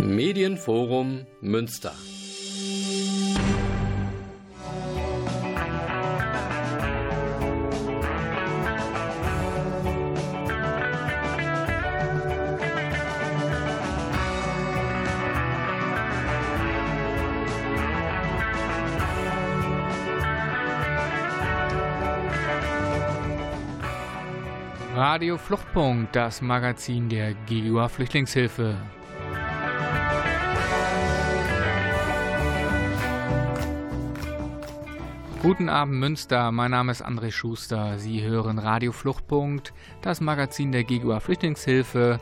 Medienforum Münster. Radio Fluchtpunkt, das Magazin der GUA Flüchtlingshilfe. Guten Abend Münster, mein Name ist André Schuster. Sie hören Radio Fluchtpunkt, das Magazin der GUA Flüchtlingshilfe.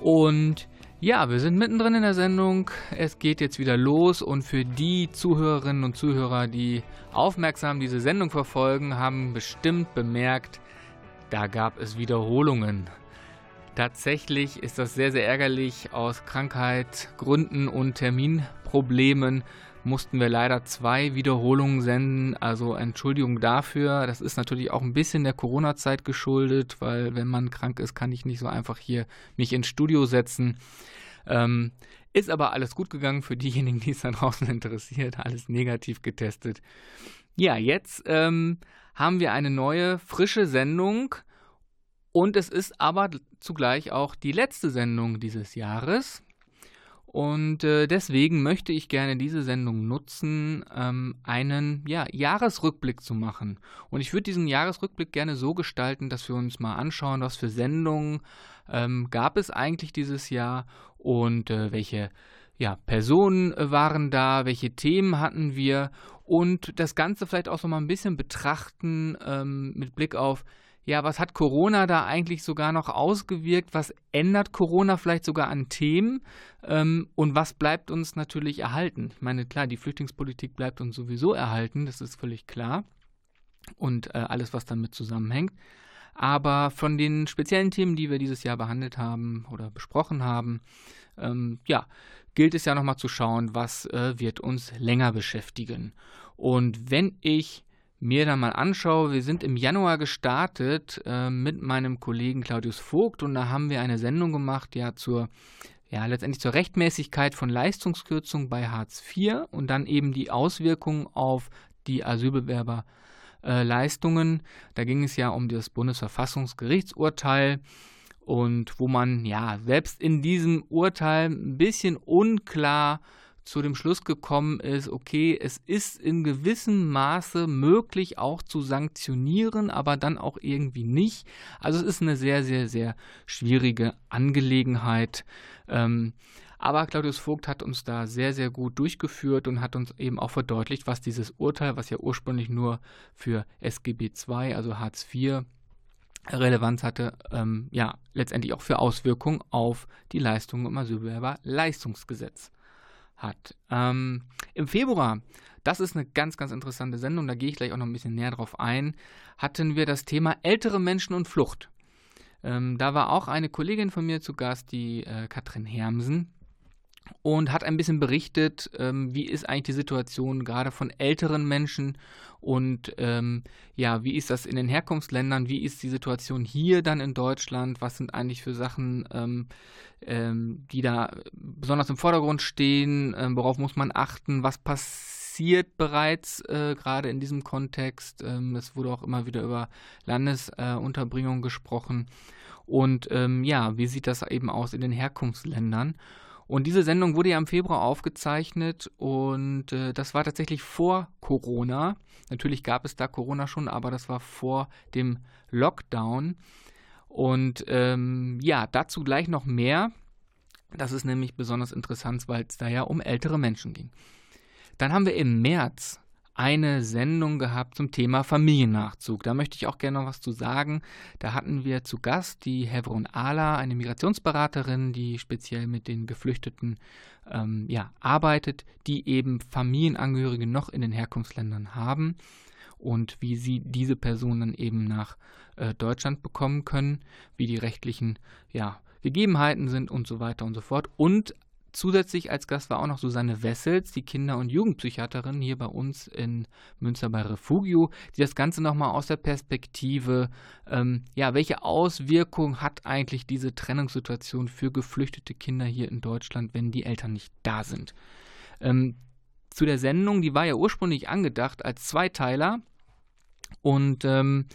Und ja, wir sind mittendrin in der Sendung. Es geht jetzt wieder los und für die Zuhörerinnen und Zuhörer, die aufmerksam diese Sendung verfolgen, haben bestimmt bemerkt, da gab es Wiederholungen. Tatsächlich ist das sehr, sehr ärgerlich. Aus Krankheit, Gründen und Terminproblemen mussten wir leider zwei Wiederholungen senden. Also Entschuldigung dafür. Das ist natürlich auch ein bisschen der Corona-Zeit geschuldet, weil wenn man krank ist, kann ich nicht so einfach hier mich ins Studio setzen. Ähm, ist aber alles gut gegangen für diejenigen, die es da draußen interessiert. Alles negativ getestet. Ja, jetzt ähm, haben wir eine neue, frische Sendung. Und es ist aber zugleich auch die letzte Sendung dieses Jahres. Und äh, deswegen möchte ich gerne diese Sendung nutzen, ähm, einen ja, Jahresrückblick zu machen. Und ich würde diesen Jahresrückblick gerne so gestalten, dass wir uns mal anschauen, was für Sendungen ähm, gab es eigentlich dieses Jahr und äh, welche ja, Personen waren da, welche Themen hatten wir und das Ganze vielleicht auch so mal ein bisschen betrachten ähm, mit Blick auf, ja, was hat Corona da eigentlich sogar noch ausgewirkt? Was ändert Corona vielleicht sogar an Themen? Ähm, und was bleibt uns natürlich erhalten? Ich meine, klar, die Flüchtlingspolitik bleibt uns sowieso erhalten, das ist völlig klar. Und äh, alles, was damit zusammenhängt. Aber von den speziellen Themen, die wir dieses Jahr behandelt haben oder besprochen haben, ähm, ja, gilt es ja nochmal zu schauen, was äh, wird uns länger beschäftigen. Und wenn ich mir dann mal anschaue, wir sind im Januar gestartet äh, mit meinem Kollegen Claudius Vogt und da haben wir eine Sendung gemacht, ja, zur, ja, letztendlich zur Rechtmäßigkeit von Leistungskürzung bei Hartz IV und dann eben die Auswirkungen auf die Asylbewerberleistungen. Äh, da ging es ja um das Bundesverfassungsgerichtsurteil und wo man ja selbst in diesem Urteil ein bisschen unklar zu dem Schluss gekommen ist, okay, es ist in gewissem Maße möglich auch zu sanktionieren, aber dann auch irgendwie nicht. Also es ist eine sehr, sehr, sehr schwierige Angelegenheit. Ähm, aber Claudius Vogt hat uns da sehr, sehr gut durchgeführt und hat uns eben auch verdeutlicht, was dieses Urteil, was ja ursprünglich nur für SGB II, also Hartz IV, Relevanz hatte, ähm, ja, letztendlich auch für Auswirkungen auf die Leistungen im Asylbewerberleistungsgesetz hat. Ähm, Im Februar, das ist eine ganz, ganz interessante Sendung, da gehe ich gleich auch noch ein bisschen näher drauf ein, hatten wir das Thema ältere Menschen und Flucht. Ähm, da war auch eine Kollegin von mir zu Gast, die äh, Katrin Hermsen, und hat ein bisschen berichtet, ähm, wie ist eigentlich die Situation gerade von älteren Menschen und ähm, ja, wie ist das in den Herkunftsländern, wie ist die Situation hier dann in Deutschland, was sind eigentlich für Sachen, ähm, ähm die da besonders im Vordergrund stehen, ähm, worauf muss man achten, was passiert bereits äh, gerade in diesem Kontext. Ähm, es wurde auch immer wieder über Landesunterbringung äh, gesprochen. Und ja, wie sieht das eben aus in den Herkunftsländern? Und diese Sendung wurde ja im Februar aufgezeichnet und äh, das war tatsächlich vor Corona. Natürlich gab es da Corona schon, aber das war vor dem Lockdown. Und ähm, ja, dazu gleich noch mehr. Das ist nämlich besonders interessant, weil es da ja um ältere Menschen ging. Dann haben wir im März eine Sendung gehabt zum Thema Familiennachzug. Da möchte ich auch gerne noch was zu sagen. Da hatten wir zu Gast die Hevron Ala, eine Migrationsberaterin, die speziell mit den Geflüchteten ähm, ja, arbeitet, die eben Familienangehörige noch in den Herkunftsländern haben und wie sie diese Personen eben nach äh, Deutschland bekommen können, wie die rechtlichen ja, Gegebenheiten sind und so weiter und so fort. Und Zusätzlich als Gast war auch noch Susanne Wessels, die Kinder- und Jugendpsychiaterin hier bei uns in Münster bei Refugio, die das Ganze nochmal aus der Perspektive, ähm, ja, welche Auswirkung hat eigentlich diese Trennungssituation für geflüchtete Kinder hier in Deutschland, wenn die Eltern nicht da sind? Ähm, zu der Sendung, die war ja ursprünglich angedacht als Zweiteiler und ähm,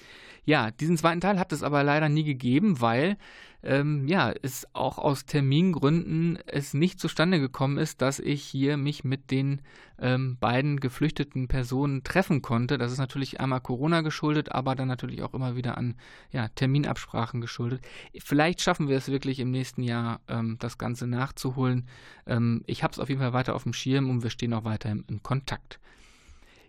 ja, diesen zweiten Teil hat es aber leider nie gegeben, weil ähm, ja, es auch aus Termingründen es nicht zustande gekommen ist, dass ich hier mich mit den ähm, beiden geflüchteten Personen treffen konnte. Das ist natürlich einmal Corona geschuldet, aber dann natürlich auch immer wieder an ja, Terminabsprachen geschuldet. Vielleicht schaffen wir es wirklich im nächsten Jahr, ähm, das Ganze nachzuholen. Ähm, ich habe es auf jeden Fall weiter auf dem Schirm und wir stehen auch weiter im, in Kontakt.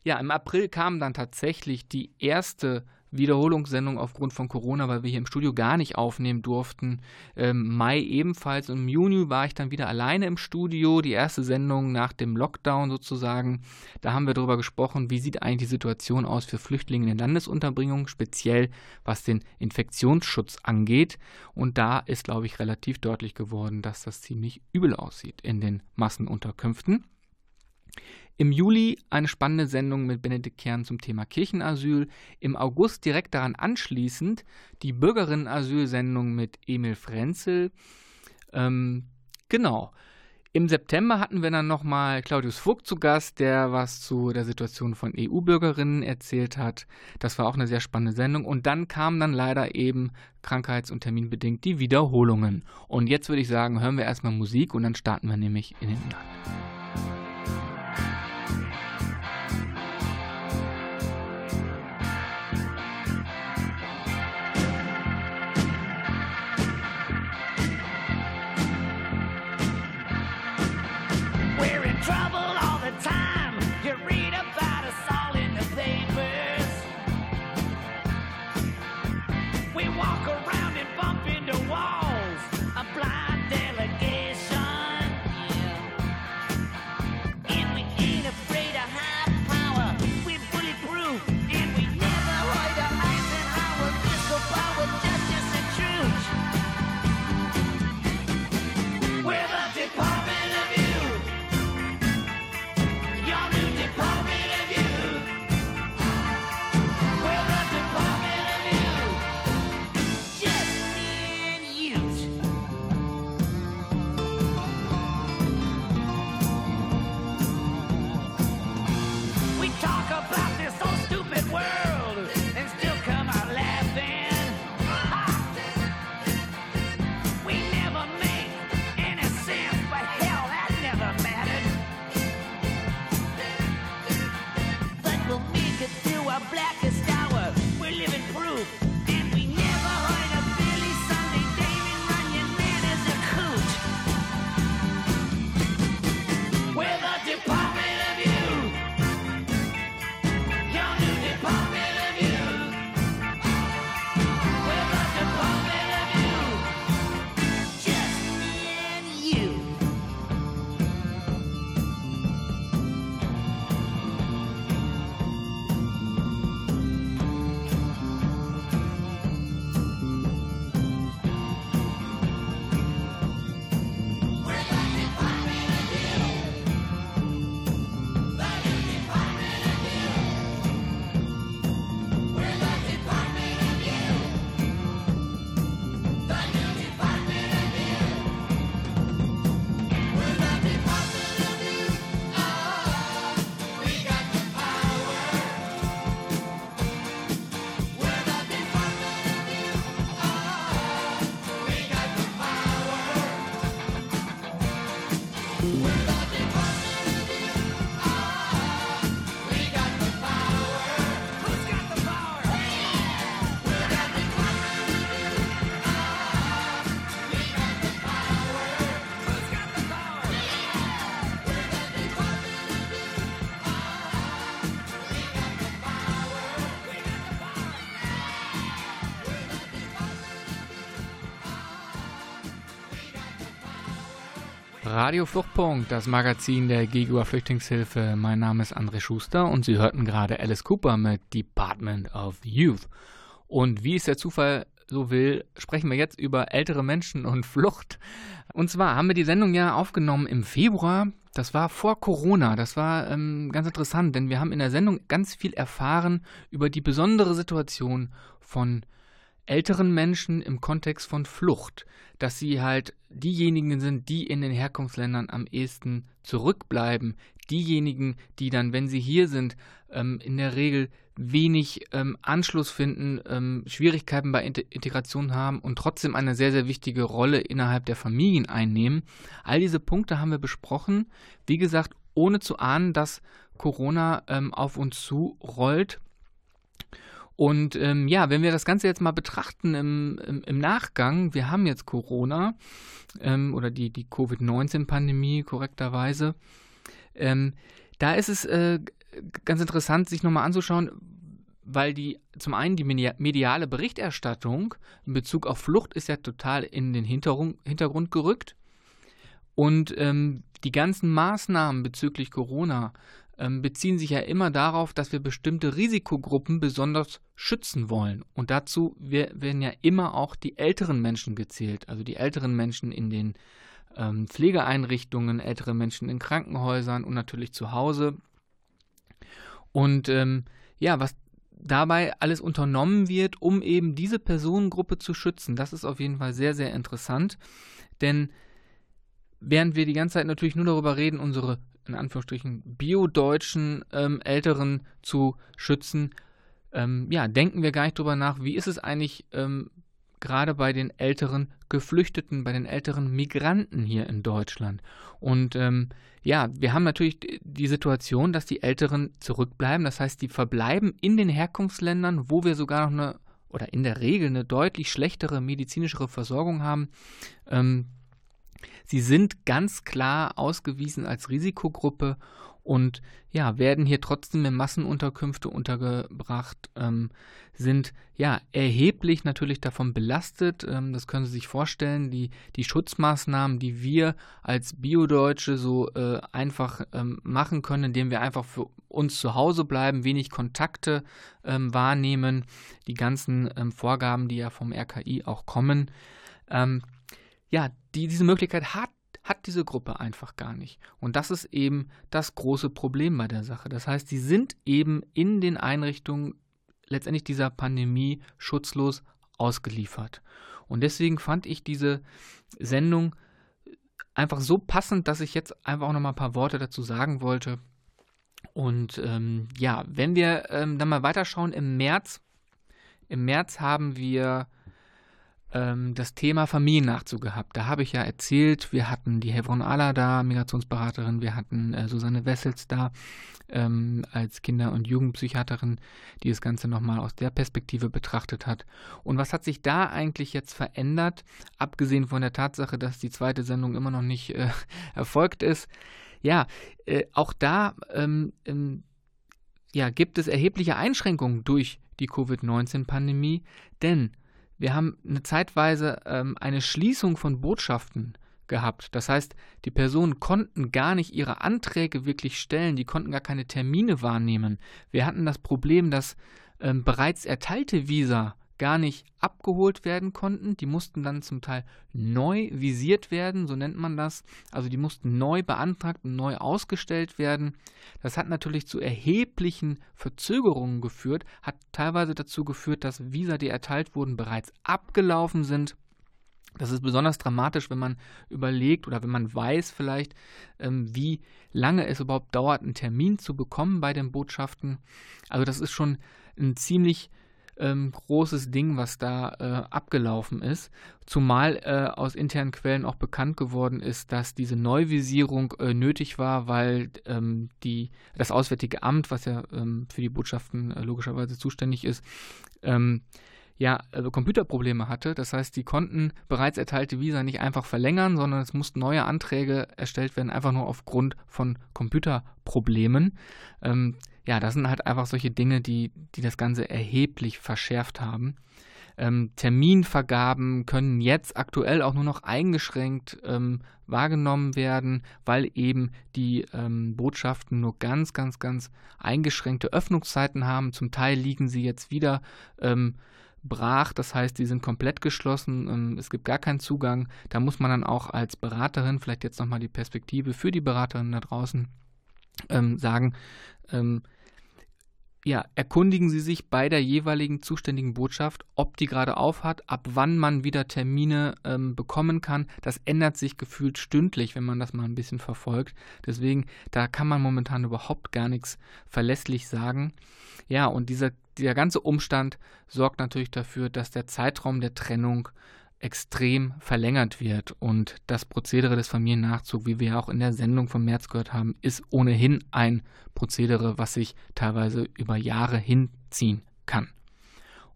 Ja, im April kam dann tatsächlich die erste Wiederholungssendung aufgrund von Corona, weil wir hier im Studio gar nicht aufnehmen durften. Ähm, Mai ebenfalls. Und im Juni war ich dann wieder alleine im Studio, die erste Sendung nach dem Lockdown sozusagen. Da haben wir darüber gesprochen, wie sieht eigentlich die Situation aus für Flüchtlinge in der Landesunterbringung, speziell was den Infektionsschutz angeht. Und da ist, glaube ich, relativ deutlich geworden, dass das ziemlich übel aussieht in den Massenunterkünften. Im Juli eine spannende Sendung mit Benedikt Kern zum Thema Kirchenasyl. Im August direkt daran anschließend die Bürgerinnenasyl-Sendung mit Emil Frenzel. Ähm, genau. Im September hatten wir dann nochmal Claudius Vogt zu Gast, der was zu der Situation von EU-Bürgerinnen erzählt hat. Das war auch eine sehr spannende Sendung. Und dann kamen dann leider eben krankheits- und terminbedingt die Wiederholungen. Und jetzt würde ich sagen, hören wir erstmal Musik und dann starten wir nämlich in den Inhalt. walk Radio Fluchtpunkt, das Magazin der Gegua Flüchtlingshilfe. Mein Name ist André Schuster und Sie hörten gerade Alice Cooper mit Department of Youth. Und wie es der Zufall so will, sprechen wir jetzt über ältere Menschen und Flucht. Und zwar haben wir die Sendung ja aufgenommen im Februar. Das war vor Corona. Das war ähm, ganz interessant, denn wir haben in der Sendung ganz viel erfahren über die besondere Situation von älteren Menschen im Kontext von Flucht, dass sie halt diejenigen sind, die in den Herkunftsländern am ehesten zurückbleiben, diejenigen, die dann, wenn sie hier sind, ähm, in der Regel wenig ähm, Anschluss finden, ähm, Schwierigkeiten bei Integration haben und trotzdem eine sehr, sehr wichtige Rolle innerhalb der Familien einnehmen. All diese Punkte haben wir besprochen. Wie gesagt, ohne zu ahnen, dass Corona ähm, auf uns zurollt. Und ähm, ja, wenn wir das Ganze jetzt mal betrachten im, im, im Nachgang, wir haben jetzt Corona ähm, oder die, die Covid-19-Pandemie korrekterweise. Ähm, da ist es äh, ganz interessant, sich nochmal anzuschauen, weil die zum einen die mediale Berichterstattung in Bezug auf Flucht ist ja total in den Hintergrund gerückt. Und ähm, die ganzen Maßnahmen bezüglich Corona beziehen sich ja immer darauf, dass wir bestimmte Risikogruppen besonders schützen wollen. Und dazu werden ja immer auch die älteren Menschen gezählt, also die älteren Menschen in den ähm, Pflegeeinrichtungen, ältere Menschen in Krankenhäusern und natürlich zu Hause. Und ähm, ja, was dabei alles unternommen wird, um eben diese Personengruppe zu schützen, das ist auf jeden Fall sehr, sehr interessant. Denn während wir die ganze Zeit natürlich nur darüber reden, unsere in Anführungsstrichen biodeutschen ähm, Älteren zu schützen, ähm, ja, denken wir gar nicht darüber nach, wie ist es eigentlich ähm, gerade bei den älteren Geflüchteten, bei den älteren Migranten hier in Deutschland. Und ähm, ja, wir haben natürlich die Situation, dass die Älteren zurückbleiben. Das heißt, die verbleiben in den Herkunftsländern, wo wir sogar noch eine oder in der Regel eine deutlich schlechtere medizinische Versorgung haben. Ähm, Sie sind ganz klar ausgewiesen als Risikogruppe und ja, werden hier trotzdem in Massenunterkünfte untergebracht, ähm, sind ja erheblich natürlich davon belastet. Ähm, das können Sie sich vorstellen. Die, die Schutzmaßnahmen, die wir als Biodeutsche so äh, einfach ähm, machen können, indem wir einfach für uns zu Hause bleiben, wenig Kontakte ähm, wahrnehmen, die ganzen ähm, Vorgaben, die ja vom RKI auch kommen. Ja, die, diese Möglichkeit hat, hat diese Gruppe einfach gar nicht. Und das ist eben das große Problem bei der Sache. Das heißt, sie sind eben in den Einrichtungen letztendlich dieser Pandemie schutzlos ausgeliefert. Und deswegen fand ich diese Sendung einfach so passend, dass ich jetzt einfach auch noch mal ein paar Worte dazu sagen wollte. Und ähm, ja, wenn wir ähm, dann mal weiterschauen, im März, im März haben wir ähm, das Thema Familiennachzug gehabt. Da habe ich ja erzählt, wir hatten die Hevron Ala da, Migrationsberaterin, wir hatten äh, Susanne Wessels da ähm, als Kinder- und Jugendpsychiaterin, die das Ganze nochmal aus der Perspektive betrachtet hat. Und was hat sich da eigentlich jetzt verändert, abgesehen von der Tatsache, dass die zweite Sendung immer noch nicht äh, erfolgt ist? Ja, äh, auch da ähm, ähm, ja, gibt es erhebliche Einschränkungen durch die Covid-19-Pandemie, denn wir haben eine zeitweise ähm, eine Schließung von Botschaften gehabt. Das heißt, die Personen konnten gar nicht ihre Anträge wirklich stellen, die konnten gar keine Termine wahrnehmen. Wir hatten das Problem, dass ähm, bereits erteilte Visa gar nicht abgeholt werden konnten. Die mussten dann zum Teil neu visiert werden, so nennt man das. Also die mussten neu beantragt und neu ausgestellt werden. Das hat natürlich zu erheblichen Verzögerungen geführt, hat teilweise dazu geführt, dass Visa, die erteilt wurden, bereits abgelaufen sind. Das ist besonders dramatisch, wenn man überlegt oder wenn man weiß vielleicht, ähm, wie lange es überhaupt dauert, einen Termin zu bekommen bei den Botschaften. Also das ist schon ein ziemlich ähm, großes Ding, was da äh, abgelaufen ist. Zumal äh, aus internen Quellen auch bekannt geworden ist, dass diese Neuvisierung äh, nötig war, weil ähm, die, das Auswärtige Amt, was ja ähm, für die Botschaften äh, logischerweise zuständig ist, ähm, ja, also Computerprobleme hatte. Das heißt, die konnten bereits erteilte Visa nicht einfach verlängern, sondern es mussten neue Anträge erstellt werden, einfach nur aufgrund von Computerproblemen. Ähm, ja, das sind halt einfach solche Dinge, die, die das Ganze erheblich verschärft haben. Ähm, Terminvergaben können jetzt aktuell auch nur noch eingeschränkt ähm, wahrgenommen werden, weil eben die ähm, Botschaften nur ganz, ganz, ganz eingeschränkte Öffnungszeiten haben. Zum Teil liegen sie jetzt wieder ähm, brach, das heißt, die sind komplett geschlossen, ähm, es gibt gar keinen Zugang. Da muss man dann auch als Beraterin, vielleicht jetzt nochmal die Perspektive für die Beraterinnen da draußen ähm, sagen, ähm, ja, erkundigen Sie sich bei der jeweiligen zuständigen Botschaft, ob die gerade auf hat, ab wann man wieder Termine ähm, bekommen kann. Das ändert sich gefühlt stündlich, wenn man das mal ein bisschen verfolgt. Deswegen, da kann man momentan überhaupt gar nichts verlässlich sagen. Ja, und dieser, dieser ganze Umstand sorgt natürlich dafür, dass der Zeitraum der Trennung extrem verlängert wird. Und das Prozedere des Familiennachzugs, wie wir auch in der Sendung vom März gehört haben, ist ohnehin ein Prozedere, was sich teilweise über Jahre hinziehen kann.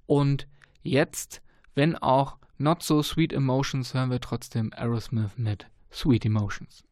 Und jetzt, wenn auch not so sweet emotions, hören wir trotzdem Aerosmith mit Sweet Emotions.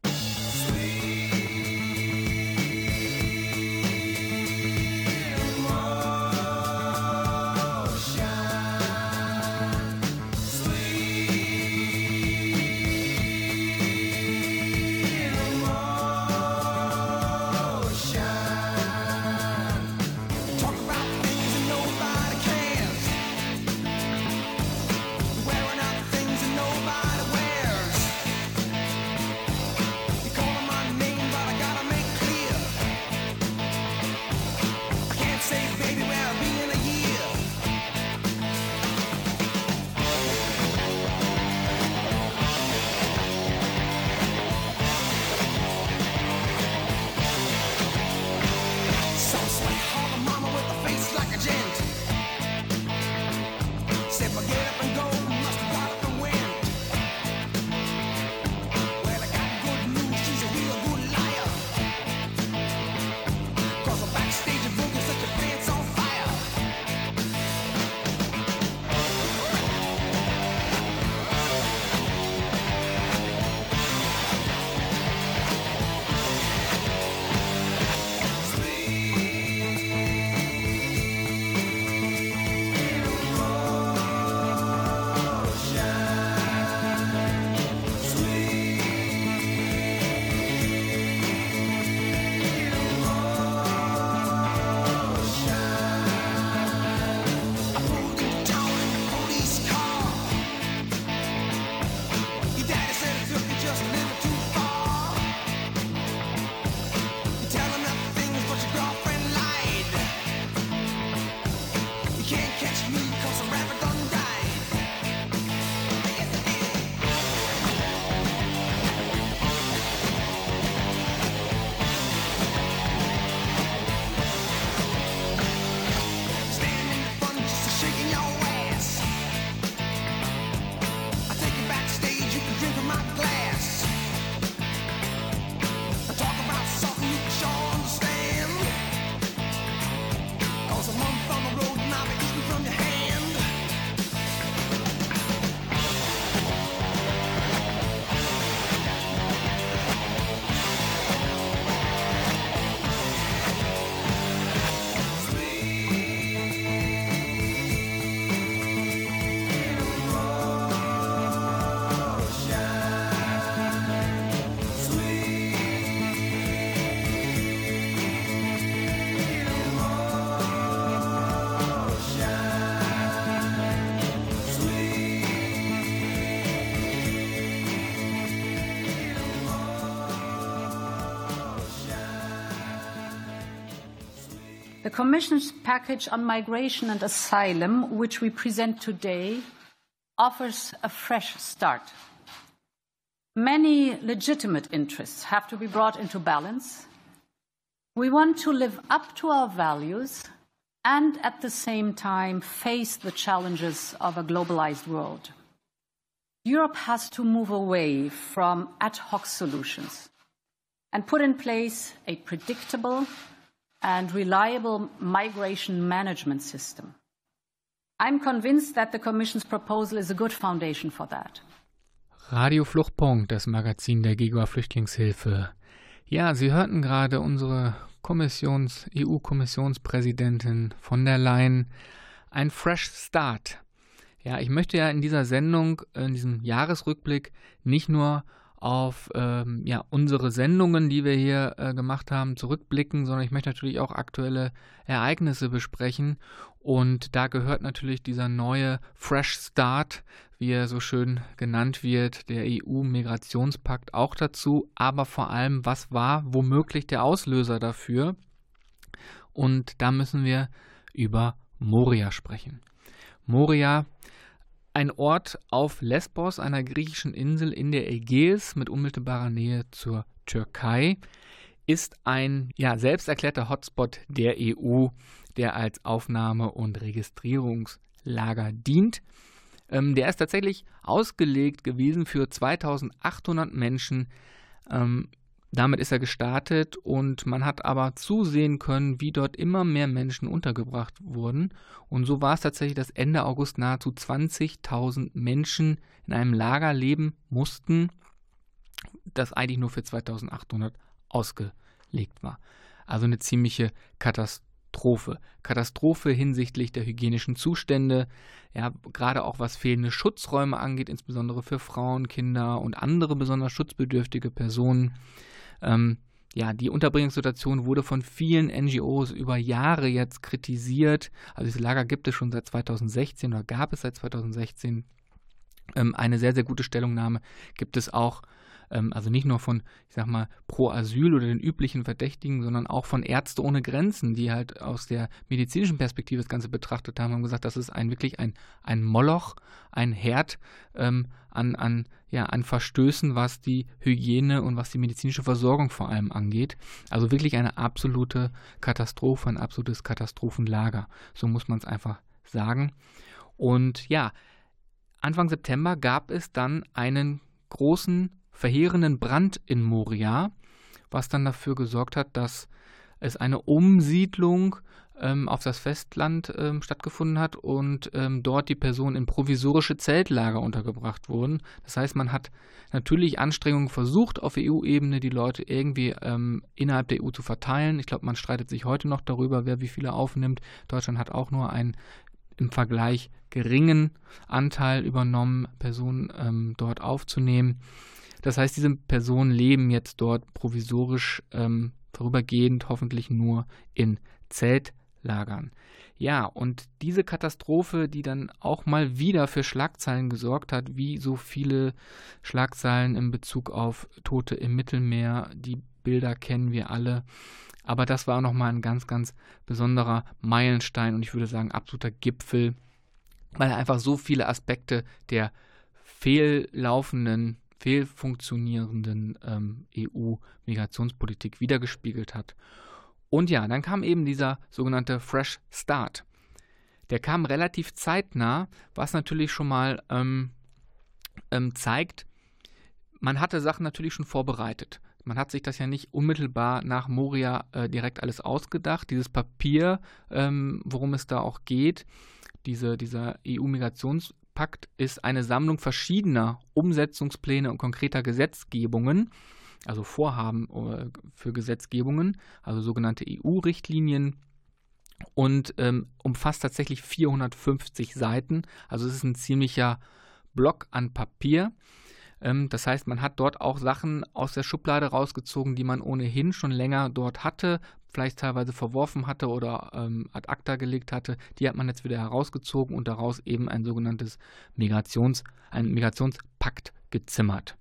Commission's package on migration and asylum, which we present today, offers a fresh start. Many legitimate interests have to be brought into balance. We want to live up to our values and at the same time face the challenges of a globalized world. Europe has to move away from ad hoc solutions and put in place a predictable and reliable migration management system. I'm convinced that the Commission's proposal is a good foundation for that. Radio Fluchtpunkt, das Magazin der GIGA Flüchtlingshilfe. Ja, Sie hörten gerade unsere Kommissions, EU-Kommissionspräsidentin von der Leyen. Ein Fresh Start. Ja, ich möchte ja in dieser Sendung, in diesem Jahresrückblick nicht nur auf ähm, ja, unsere Sendungen, die wir hier äh, gemacht haben, zurückblicken, sondern ich möchte natürlich auch aktuelle Ereignisse besprechen. Und da gehört natürlich dieser neue Fresh Start, wie er so schön genannt wird, der EU-Migrationspakt auch dazu. Aber vor allem, was war womöglich der Auslöser dafür? Und da müssen wir über Moria sprechen. Moria ein Ort auf Lesbos, einer griechischen Insel in der Ägäis mit unmittelbarer Nähe zur Türkei, ist ein ja, selbst erklärter Hotspot der EU, der als Aufnahme- und Registrierungslager dient. Ähm, der ist tatsächlich ausgelegt gewesen für 2800 Menschen ähm, damit ist er gestartet und man hat aber zusehen können, wie dort immer mehr Menschen untergebracht wurden. Und so war es tatsächlich, dass Ende August nahezu 20.000 Menschen in einem Lager leben mussten, das eigentlich nur für 2.800 ausgelegt war. Also eine ziemliche Katastrophe. Katastrophe hinsichtlich der hygienischen Zustände, ja, gerade auch was fehlende Schutzräume angeht, insbesondere für Frauen, Kinder und andere besonders schutzbedürftige Personen. Ähm, ja, die Unterbringungssituation wurde von vielen NGOs über Jahre jetzt kritisiert. Also dieses Lager gibt es schon seit 2016 oder gab es seit 2016. Ähm, eine sehr, sehr gute Stellungnahme gibt es auch ähm, also nicht nur von, ich sag mal, Pro Asyl oder den üblichen Verdächtigen, sondern auch von Ärzte ohne Grenzen, die halt aus der medizinischen Perspektive das Ganze betrachtet haben, haben gesagt, das ist ein wirklich ein, ein Moloch, ein Herd ähm, an, an, ja, an Verstößen, was die Hygiene und was die medizinische Versorgung vor allem angeht. Also wirklich eine absolute Katastrophe, ein absolutes Katastrophenlager. So muss man es einfach sagen. Und ja, Anfang September gab es dann einen großen verheerenden Brand in Moria, was dann dafür gesorgt hat, dass es eine Umsiedlung ähm, auf das Festland ähm, stattgefunden hat und ähm, dort die Personen in provisorische Zeltlager untergebracht wurden. Das heißt, man hat natürlich Anstrengungen versucht, auf EU-Ebene die Leute irgendwie ähm, innerhalb der EU zu verteilen. Ich glaube, man streitet sich heute noch darüber, wer wie viele aufnimmt. Deutschland hat auch nur einen im Vergleich geringen Anteil übernommen, Personen ähm, dort aufzunehmen. Das heißt, diese Personen leben jetzt dort provisorisch ähm, vorübergehend, hoffentlich nur in Zeltlagern. Ja, und diese Katastrophe, die dann auch mal wieder für Schlagzeilen gesorgt hat, wie so viele Schlagzeilen in Bezug auf Tote im Mittelmeer, die Bilder kennen wir alle. Aber das war nochmal ein ganz, ganz besonderer Meilenstein und ich würde sagen absoluter Gipfel, weil einfach so viele Aspekte der fehllaufenden fehlfunktionierenden ähm, EU-Migrationspolitik wiedergespiegelt hat. Und ja, dann kam eben dieser sogenannte Fresh Start. Der kam relativ zeitnah, was natürlich schon mal ähm, ähm, zeigt, man hatte Sachen natürlich schon vorbereitet. Man hat sich das ja nicht unmittelbar nach Moria äh, direkt alles ausgedacht. Dieses Papier, ähm, worum es da auch geht, diese, dieser EU-Migrations- Pakt ist eine Sammlung verschiedener Umsetzungspläne und konkreter Gesetzgebungen, also Vorhaben äh, für Gesetzgebungen, also sogenannte EU-Richtlinien und ähm, umfasst tatsächlich 450 Seiten. Also es ist ein ziemlicher Block an Papier. Ähm, das heißt, man hat dort auch Sachen aus der Schublade rausgezogen, die man ohnehin schon länger dort hatte, vielleicht teilweise verworfen hatte oder ähm, ad acta gelegt hatte, die hat man jetzt wieder herausgezogen und daraus eben ein sogenanntes Migrations, ein Migrationspakt gezimmert.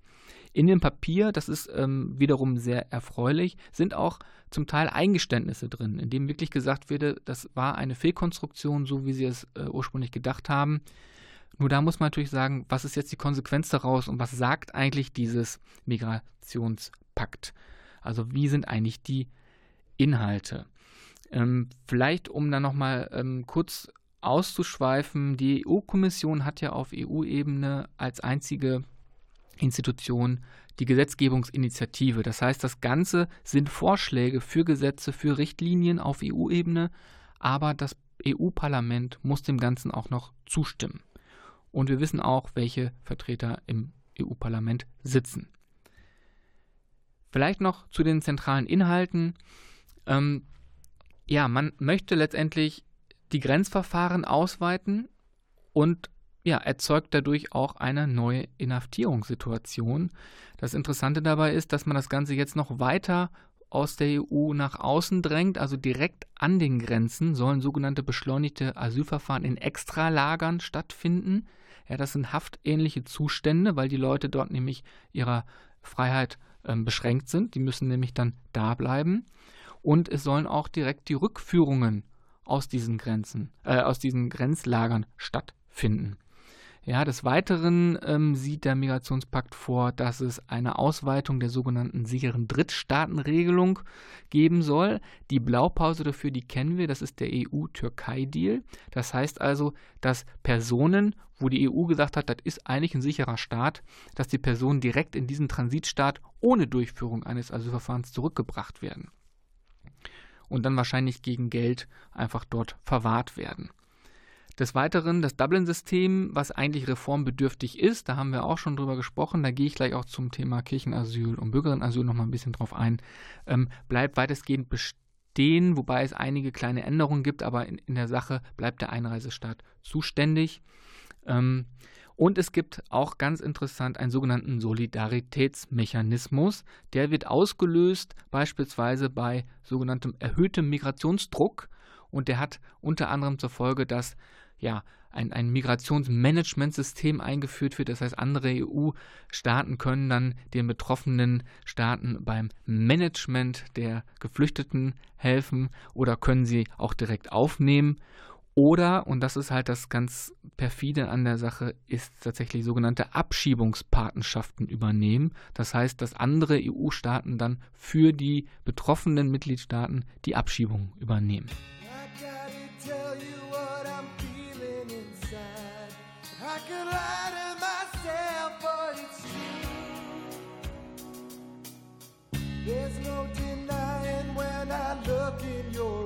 In dem Papier, das ist ähm, wiederum sehr erfreulich, sind auch zum Teil Eingeständnisse drin, in dem wirklich gesagt wird, das war eine Fehlkonstruktion, so wie sie es äh, ursprünglich gedacht haben. Nur da muss man natürlich sagen, was ist jetzt die Konsequenz daraus und was sagt eigentlich dieses Migrationspakt? Also wie sind eigentlich die Inhalte. Ähm, vielleicht, um dann nochmal ähm, kurz auszuschweifen, die EU-Kommission hat ja auf EU-Ebene als einzige Institution die Gesetzgebungsinitiative. Das heißt, das Ganze sind Vorschläge für Gesetze, für Richtlinien auf EU-Ebene, aber das EU-Parlament muss dem Ganzen auch noch zustimmen. Und wir wissen auch, welche Vertreter im EU-Parlament sitzen. Vielleicht noch zu den zentralen Inhalten. Ähm, ja, man möchte letztendlich die Grenzverfahren ausweiten und ja, erzeugt dadurch auch eine neue Inhaftierungssituation. Das Interessante dabei ist, dass man das Ganze jetzt noch weiter aus der EU nach außen drängt, also direkt an den Grenzen sollen sogenannte beschleunigte Asylverfahren in Extralagern stattfinden. Ja, das sind haftähnliche Zustände, weil die Leute dort nämlich ihrer Freiheit äh, beschränkt sind. Die müssen nämlich dann da bleiben. Und es sollen auch direkt die Rückführungen aus diesen Grenzen, äh, aus diesen Grenzlagern stattfinden. Ja, des Weiteren ähm, sieht der Migrationspakt vor, dass es eine Ausweitung der sogenannten sicheren Drittstaatenregelung geben soll. Die Blaupause dafür, die kennen wir, das ist der EU-Türkei-Deal. Das heißt also, dass Personen, wo die EU gesagt hat, das ist eigentlich ein sicherer Staat, dass die Personen direkt in diesen Transitstaat ohne Durchführung eines Asylverfahrens zurückgebracht werden. Und dann wahrscheinlich gegen Geld einfach dort verwahrt werden. Des Weiteren das Dublin-System, was eigentlich reformbedürftig ist, da haben wir auch schon drüber gesprochen, da gehe ich gleich auch zum Thema Kirchenasyl und Bürgerinnenasyl nochmal ein bisschen drauf ein, ähm, bleibt weitestgehend bestehen, wobei es einige kleine Änderungen gibt, aber in, in der Sache bleibt der Einreisestaat zuständig. Ähm, und es gibt auch ganz interessant einen sogenannten Solidaritätsmechanismus. Der wird ausgelöst beispielsweise bei sogenanntem erhöhtem Migrationsdruck. Und der hat unter anderem zur Folge, dass ja, ein, ein Migrationsmanagementsystem eingeführt wird. Das heißt, andere EU-Staaten können dann den betroffenen Staaten beim Management der Geflüchteten helfen oder können sie auch direkt aufnehmen. Oder, und das ist halt das ganz perfide an der Sache, ist tatsächlich sogenannte Abschiebungspatenschaften übernehmen. Das heißt, dass andere EU-Staaten dann für die betroffenen Mitgliedstaaten die Abschiebung übernehmen. There's no denying when I look in your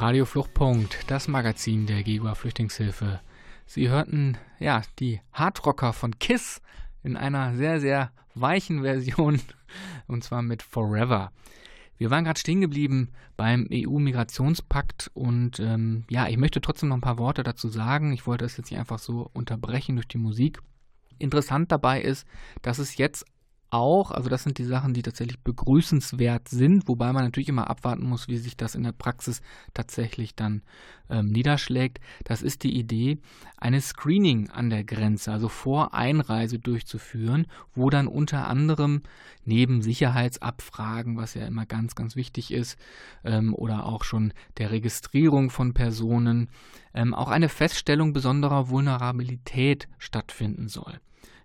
Radio Fluchtpunkt, das Magazin der GEGUA Flüchtlingshilfe. Sie hörten ja die Hardrocker von Kiss in einer sehr, sehr weichen Version und zwar mit Forever. Wir waren gerade stehen geblieben beim EU-Migrationspakt und ähm, ja, ich möchte trotzdem noch ein paar Worte dazu sagen. Ich wollte das jetzt nicht einfach so unterbrechen durch die Musik. Interessant dabei ist, dass es jetzt auch, also das sind die Sachen, die tatsächlich begrüßenswert sind, wobei man natürlich immer abwarten muss, wie sich das in der Praxis tatsächlich dann ähm, niederschlägt. Das ist die Idee, eine Screening an der Grenze, also vor Einreise durchzuführen, wo dann unter anderem neben Sicherheitsabfragen, was ja immer ganz, ganz wichtig ist, ähm, oder auch schon der Registrierung von Personen, ähm, auch eine Feststellung besonderer Vulnerabilität stattfinden soll.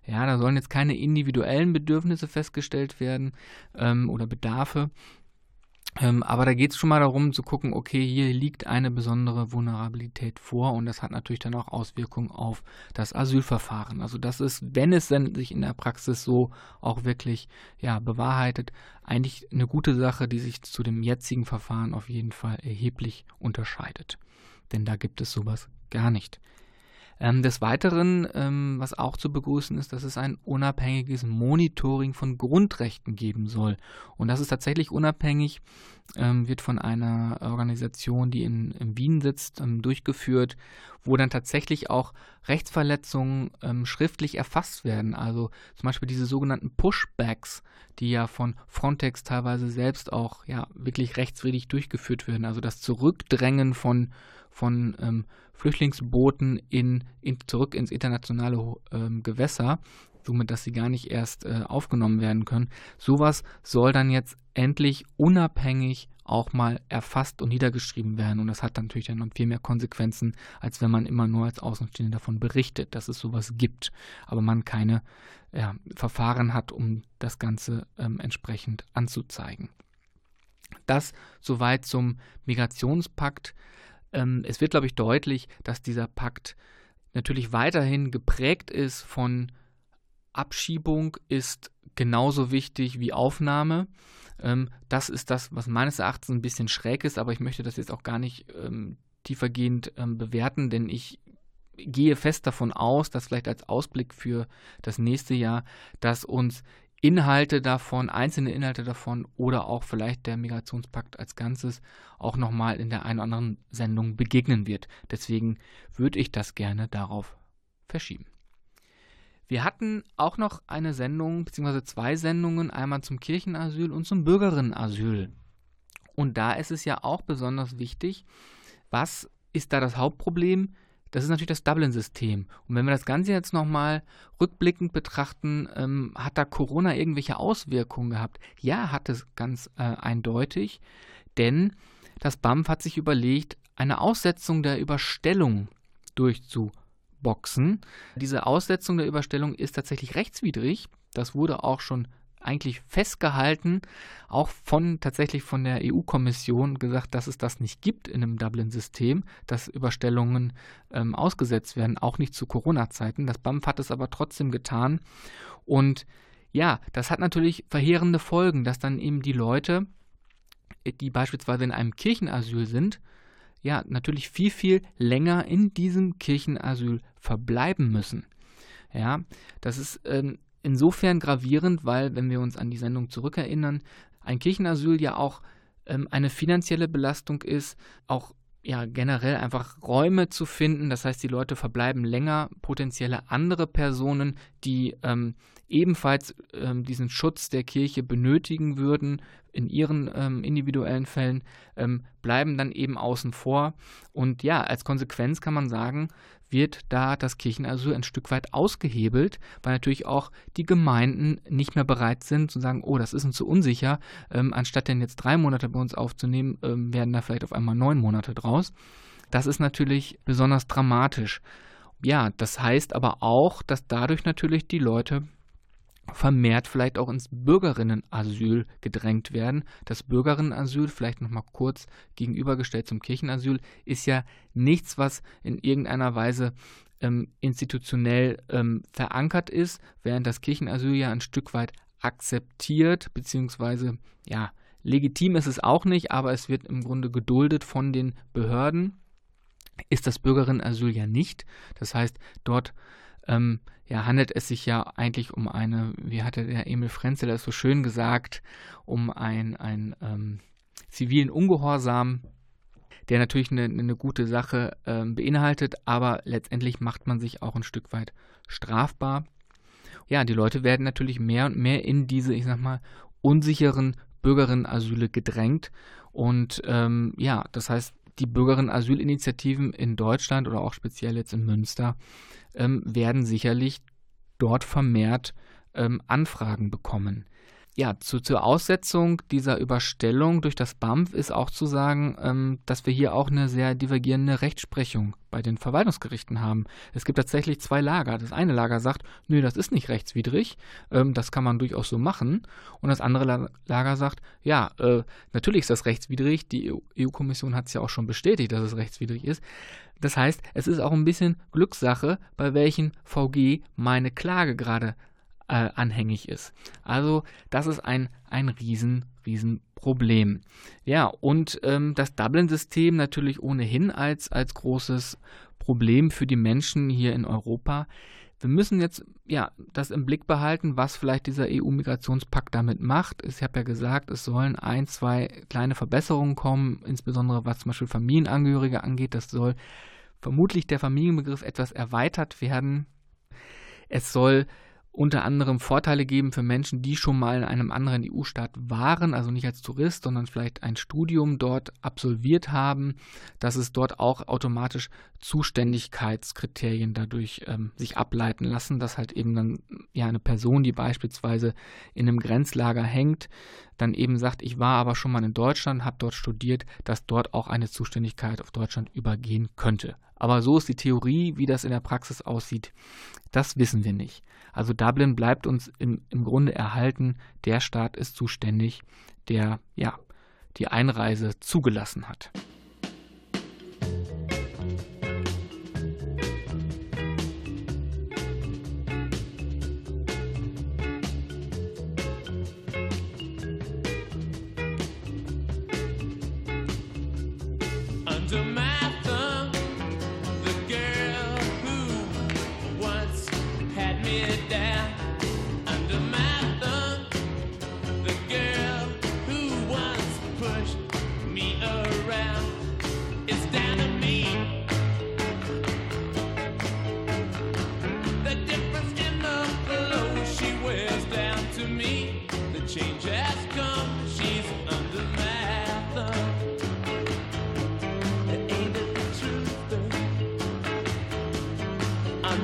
Ja, da sollen jetzt keine individuellen Bedürfnisse festgestellt werden ähm, oder Bedarfe. Ähm, aber da geht es schon mal darum zu gucken, okay, hier liegt eine besondere Vulnerabilität vor und das hat natürlich dann auch Auswirkungen auf das Asylverfahren. Also das ist, wenn es dann sich in der Praxis so auch wirklich ja, bewahrheitet, eigentlich eine gute Sache, die sich zu dem jetzigen Verfahren auf jeden Fall erheblich unterscheidet. Denn da gibt es sowas gar nicht. Ähm, des Weiteren, ähm, was auch zu begrüßen ist, dass es ein unabhängiges Monitoring von Grundrechten geben soll. Und das ist tatsächlich unabhängig, ähm, wird von einer Organisation, die in, in Wien sitzt, ähm, durchgeführt, wo dann tatsächlich auch Rechtsverletzungen ähm, schriftlich erfasst werden. Also zum Beispiel diese sogenannten Pushbacks, die ja von Frontex teilweise selbst auch ja wirklich rechtswidrig durchgeführt werden. Also das Zurückdrängen von von ähm, Flüchtlingsbooten in, in, zurück ins internationale ähm, Gewässer, somit dass sie gar nicht erst äh, aufgenommen werden können. Sowas soll dann jetzt endlich unabhängig auch mal erfasst und niedergeschrieben werden. Und das hat natürlich dann noch viel mehr Konsequenzen, als wenn man immer nur als Außenstehende davon berichtet, dass es sowas gibt, aber man keine ja, Verfahren hat, um das Ganze ähm, entsprechend anzuzeigen. Das soweit zum Migrationspakt. Ähm, es wird, glaube ich, deutlich, dass dieser Pakt natürlich weiterhin geprägt ist von Abschiebung ist genauso wichtig wie Aufnahme. Ähm, das ist das, was meines Erachtens ein bisschen schräg ist, aber ich möchte das jetzt auch gar nicht ähm, tiefergehend ähm, bewerten, denn ich gehe fest davon aus, dass vielleicht als Ausblick für das nächste Jahr, dass uns Inhalte davon, einzelne Inhalte davon oder auch vielleicht der Migrationspakt als Ganzes auch nochmal in der einen oder anderen Sendung begegnen wird. Deswegen würde ich das gerne darauf verschieben. Wir hatten auch noch eine Sendung, beziehungsweise zwei Sendungen, einmal zum Kirchenasyl und zum Bürgerinnenasyl. Und da ist es ja auch besonders wichtig, was ist da das Hauptproblem? Das ist natürlich das Dublin-System. Und wenn wir das Ganze jetzt nochmal rückblickend betrachten, ähm, hat da Corona irgendwelche Auswirkungen gehabt? Ja, hat es ganz äh, eindeutig, denn das BAMF hat sich überlegt, eine Aussetzung der Überstellung durchzuboxen. Diese Aussetzung der Überstellung ist tatsächlich rechtswidrig. Das wurde auch schon eigentlich festgehalten, auch von tatsächlich von der EU-Kommission gesagt, dass es das nicht gibt in einem Dublin-System, dass Überstellungen ähm, ausgesetzt werden, auch nicht zu Corona-Zeiten. Das BAMF hat es aber trotzdem getan. Und ja, das hat natürlich verheerende Folgen, dass dann eben die Leute, die beispielsweise in einem Kirchenasyl sind, ja, natürlich viel, viel länger in diesem Kirchenasyl verbleiben müssen. Ja, das ist ähm, insofern gravierend, weil, wenn wir uns an die Sendung zurückerinnern, ein Kirchenasyl ja auch ähm, eine finanzielle Belastung ist, auch ja generell einfach Räume zu finden. Das heißt, die Leute verbleiben länger, potenzielle andere Personen, die ähm, ebenfalls ähm, diesen Schutz der Kirche benötigen würden, in ihren ähm, individuellen Fällen, ähm, bleiben dann eben außen vor. Und ja, als Konsequenz kann man sagen, wird da das Kirchenasyl ein Stück weit ausgehebelt, weil natürlich auch die Gemeinden nicht mehr bereit sind zu sagen, oh, das ist uns zu unsicher, ähm, anstatt denn jetzt drei Monate bei uns aufzunehmen, ähm, werden da vielleicht auf einmal neun Monate draus. Das ist natürlich besonders dramatisch. Ja, das heißt aber auch, dass dadurch natürlich die Leute vermehrt vielleicht auch ins Bürgerinnenasyl gedrängt werden. Das Bürgerinnenasyl, vielleicht nochmal kurz gegenübergestellt zum Kirchenasyl, ist ja nichts, was in irgendeiner Weise ähm, institutionell ähm, verankert ist, während das Kirchenasyl ja ein Stück weit akzeptiert bzw. ja Legitim ist es auch nicht, aber es wird im Grunde geduldet von den Behörden. Ist das Bürgerinnenasyl ja nicht. Das heißt, dort ähm, ja, handelt es sich ja eigentlich um eine, wie hatte der Emil Frenzel das so schön gesagt, um ein, ein ähm, zivilen Ungehorsam, der natürlich eine, eine gute Sache ähm, beinhaltet, aber letztendlich macht man sich auch ein Stück weit strafbar. Ja, die Leute werden natürlich mehr und mehr in diese, ich sag mal, unsicheren Bürgerinnenasyle gedrängt. Und ähm, ja, das heißt, die Bürgerinnenasylinitiativen in Deutschland oder auch speziell jetzt in Münster ähm, werden sicherlich dort vermehrt ähm, Anfragen bekommen. Ja, zu, zur Aussetzung dieser Überstellung durch das BAMF ist auch zu sagen, ähm, dass wir hier auch eine sehr divergierende Rechtsprechung bei den Verwaltungsgerichten haben. Es gibt tatsächlich zwei Lager. Das eine Lager sagt, nö, das ist nicht rechtswidrig, ähm, das kann man durchaus so machen. Und das andere La Lager sagt, ja, äh, natürlich ist das rechtswidrig. Die EU-Kommission hat es ja auch schon bestätigt, dass es rechtswidrig ist. Das heißt, es ist auch ein bisschen Glückssache, bei welchen VG meine Klage gerade äh, anhängig ist. Also das ist ein, ein riesen, riesen Problem. Ja, und ähm, das Dublin-System natürlich ohnehin als, als großes Problem für die Menschen hier in Europa. Wir müssen jetzt ja das im Blick behalten, was vielleicht dieser EU-Migrationspakt damit macht. Ich habe ja gesagt, es sollen ein, zwei kleine Verbesserungen kommen, insbesondere was zum Beispiel Familienangehörige angeht. Das soll vermutlich der Familienbegriff etwas erweitert werden. Es soll unter anderem Vorteile geben für Menschen, die schon mal in einem anderen EU-Staat waren, also nicht als Tourist, sondern vielleicht ein Studium dort absolviert haben, dass es dort auch automatisch Zuständigkeitskriterien dadurch ähm, sich ableiten lassen, dass halt eben dann ja eine Person, die beispielsweise in einem Grenzlager hängt, dann eben sagt, ich war aber schon mal in Deutschland, habe dort studiert, dass dort auch eine Zuständigkeit auf Deutschland übergehen könnte. Aber so ist die Theorie, wie das in der Praxis aussieht, das wissen wir nicht. Also Dublin bleibt uns im, im Grunde erhalten. Der Staat ist zuständig, der ja die Einreise zugelassen hat.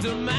Under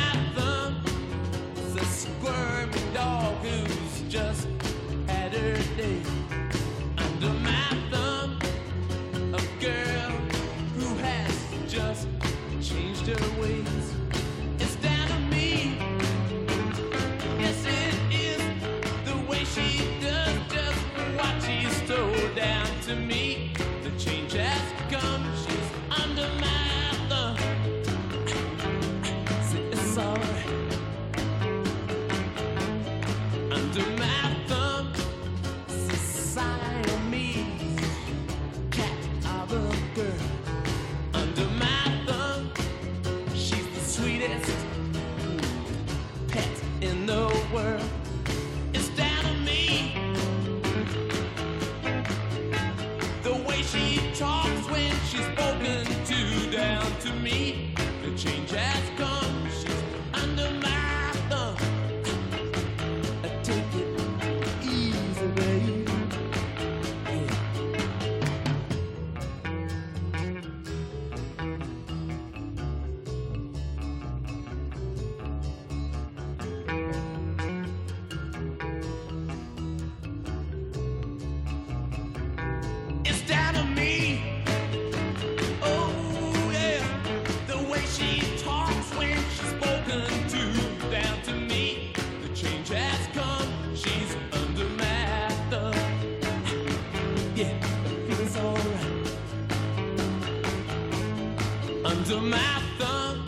under my thumb.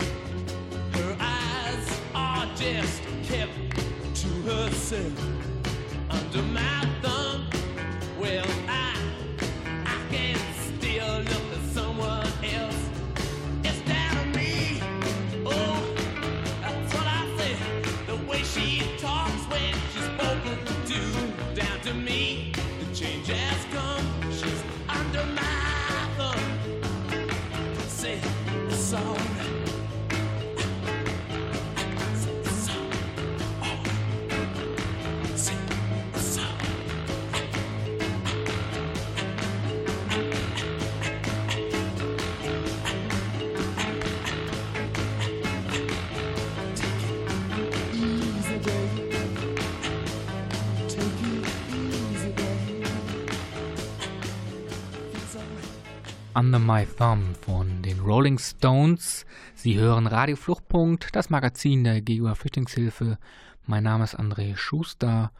Her eyes are just kept to herself. Under My Thumb von den Rolling Stones. Sie hören Radio Fluchtpunkt, das Magazin der GUA Flüchtlingshilfe. Mein Name ist André Schuster.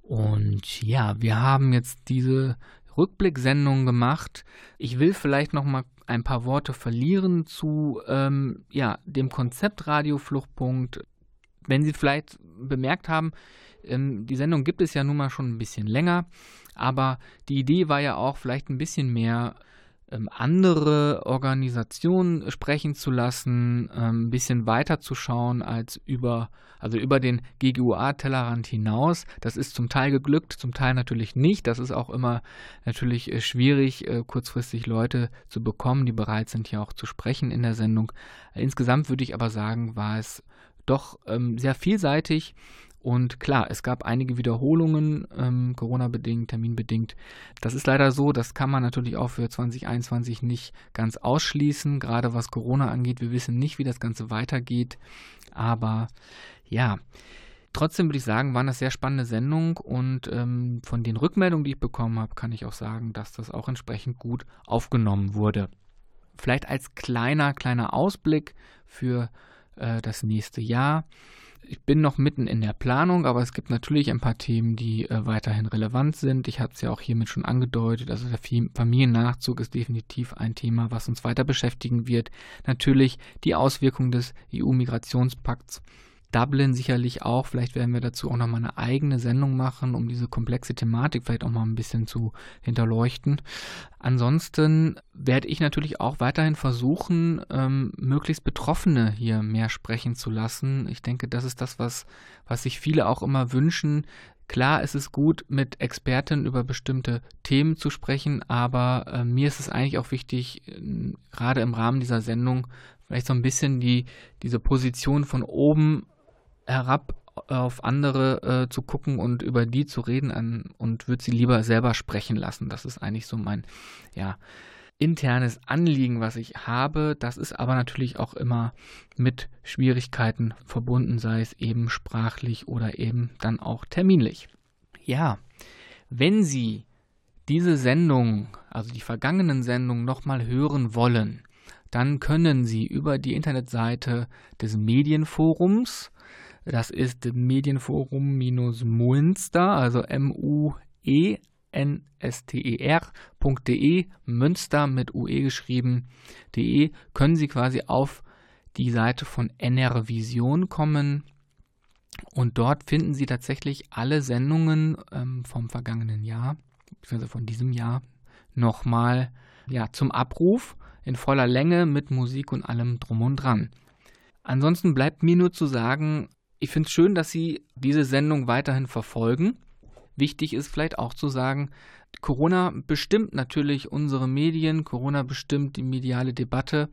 Und ja, wir haben jetzt diese Rückblicksendung gemacht. Ich will vielleicht noch mal ein paar Worte verlieren zu ähm, ja, dem Konzept Radio Fluchtpunkt. Wenn Sie vielleicht bemerkt haben, ähm, die Sendung gibt es ja nun mal schon ein bisschen länger, aber die Idee war ja auch vielleicht ein bisschen mehr ähm, andere Organisationen sprechen zu lassen, ähm, ein bisschen weiter zu schauen als über, also über den GGUA-Tellerrand hinaus. Das ist zum Teil geglückt, zum Teil natürlich nicht. Das ist auch immer natürlich äh, schwierig, äh, kurzfristig Leute zu bekommen, die bereit sind, hier auch zu sprechen in der Sendung. Insgesamt würde ich aber sagen, war es doch ähm, sehr vielseitig und klar, es gab einige Wiederholungen, ähm, Corona-bedingt, terminbedingt. Das ist leider so, das kann man natürlich auch für 2021 nicht ganz ausschließen, gerade was Corona angeht. Wir wissen nicht, wie das Ganze weitergeht. Aber ja, trotzdem würde ich sagen, war eine sehr spannende Sendung und ähm, von den Rückmeldungen, die ich bekommen habe, kann ich auch sagen, dass das auch entsprechend gut aufgenommen wurde. Vielleicht als kleiner, kleiner Ausblick für äh, das nächste Jahr ich bin noch mitten in der Planung, aber es gibt natürlich ein paar Themen, die äh, weiterhin relevant sind. Ich habe es ja auch hiermit schon angedeutet. Also der Familiennachzug ist definitiv ein Thema, was uns weiter beschäftigen wird. Natürlich die Auswirkungen des EU-Migrationspakts Dublin sicherlich auch. Vielleicht werden wir dazu auch nochmal eine eigene Sendung machen, um diese komplexe Thematik vielleicht auch mal ein bisschen zu hinterleuchten. Ansonsten werde ich natürlich auch weiterhin versuchen, ähm, möglichst Betroffene hier mehr sprechen zu lassen. Ich denke, das ist das, was, was sich viele auch immer wünschen. Klar, es ist gut, mit Experten über bestimmte Themen zu sprechen, aber äh, mir ist es eigentlich auch wichtig, äh, gerade im Rahmen dieser Sendung vielleicht so ein bisschen die, diese Position von oben herab auf andere äh, zu gucken und über die zu reden an, und würde sie lieber selber sprechen lassen. Das ist eigentlich so mein ja, internes Anliegen, was ich habe. Das ist aber natürlich auch immer mit Schwierigkeiten verbunden, sei es eben sprachlich oder eben dann auch terminlich. Ja, wenn Sie diese Sendung, also die vergangenen Sendungen nochmal hören wollen, dann können Sie über die Internetseite des Medienforums das ist Medienforum-Munster, also M-U-E-N-S-T-E-R.de, Münster mit UE geschrieben, de, können Sie quasi auf die Seite von NR Vision kommen. Und dort finden Sie tatsächlich alle Sendungen ähm, vom vergangenen Jahr, beziehungsweise von diesem Jahr, nochmal ja, zum Abruf in voller Länge mit Musik und allem drum und dran. Ansonsten bleibt mir nur zu sagen, ich finde es schön, dass Sie diese Sendung weiterhin verfolgen. Wichtig ist vielleicht auch zu sagen, Corona bestimmt natürlich unsere Medien, Corona bestimmt die mediale Debatte.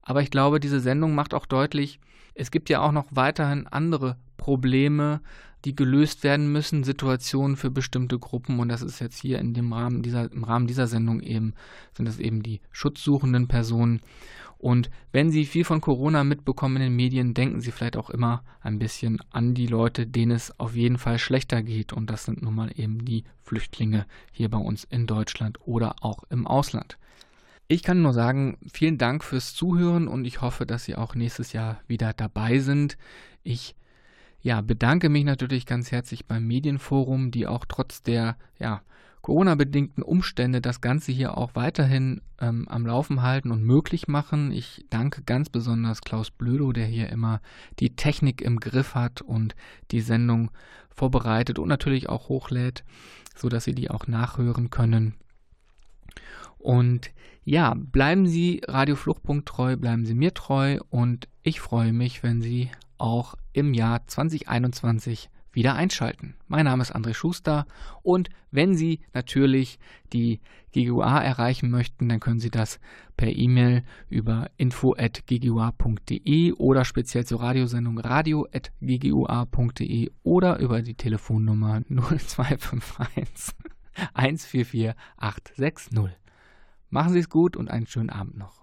Aber ich glaube, diese Sendung macht auch deutlich, es gibt ja auch noch weiterhin andere Probleme, die gelöst werden müssen, Situationen für bestimmte Gruppen. Und das ist jetzt hier in dem Rahmen dieser, im Rahmen dieser Sendung eben, sind es eben die schutzsuchenden Personen. Und wenn Sie viel von Corona mitbekommen in den Medien, denken Sie vielleicht auch immer ein bisschen an die Leute, denen es auf jeden Fall schlechter geht. Und das sind nun mal eben die Flüchtlinge hier bei uns in Deutschland oder auch im Ausland. Ich kann nur sagen, vielen Dank fürs Zuhören und ich hoffe, dass Sie auch nächstes Jahr wieder dabei sind. Ich ja, bedanke mich natürlich ganz herzlich beim Medienforum, die auch trotz der ja, Corona-bedingten Umstände das Ganze hier auch weiterhin ähm, am Laufen halten und möglich machen. Ich danke ganz besonders Klaus Blödo, der hier immer die Technik im Griff hat und die Sendung vorbereitet und natürlich auch hochlädt, sodass Sie die auch nachhören können. Und ja, bleiben Sie Radio Fluchtpunkt treu, bleiben Sie mir treu und ich freue mich, wenn Sie auch im Jahr 2021 wieder einschalten. Mein Name ist André Schuster und wenn Sie natürlich die GGUA erreichen möchten, dann können Sie das per E-Mail über info.ggua.de oder speziell zur Radiosendung radio.ggua.de oder über die Telefonnummer 0251 144 860. Machen Sie es gut und einen schönen Abend noch.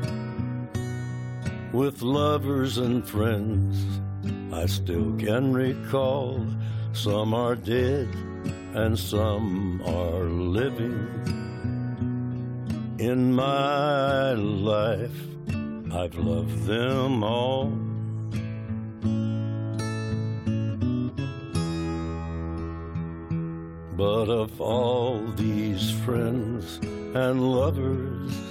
with lovers and friends. I still can recall some are dead and some are living. In my life, I've loved them all. But of all these friends and lovers,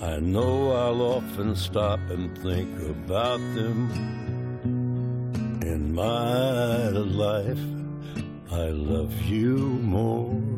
I know I'll often stop and think about them. In my life, I love you more.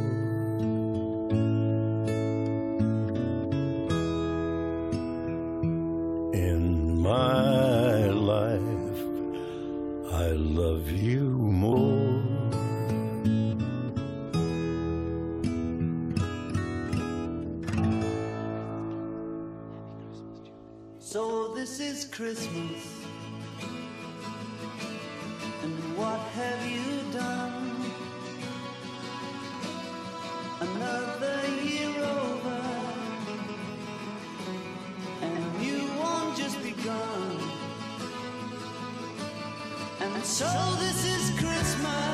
This is Christmas. And what have you done? Another year over. And you won't just begun. And so this is Christmas.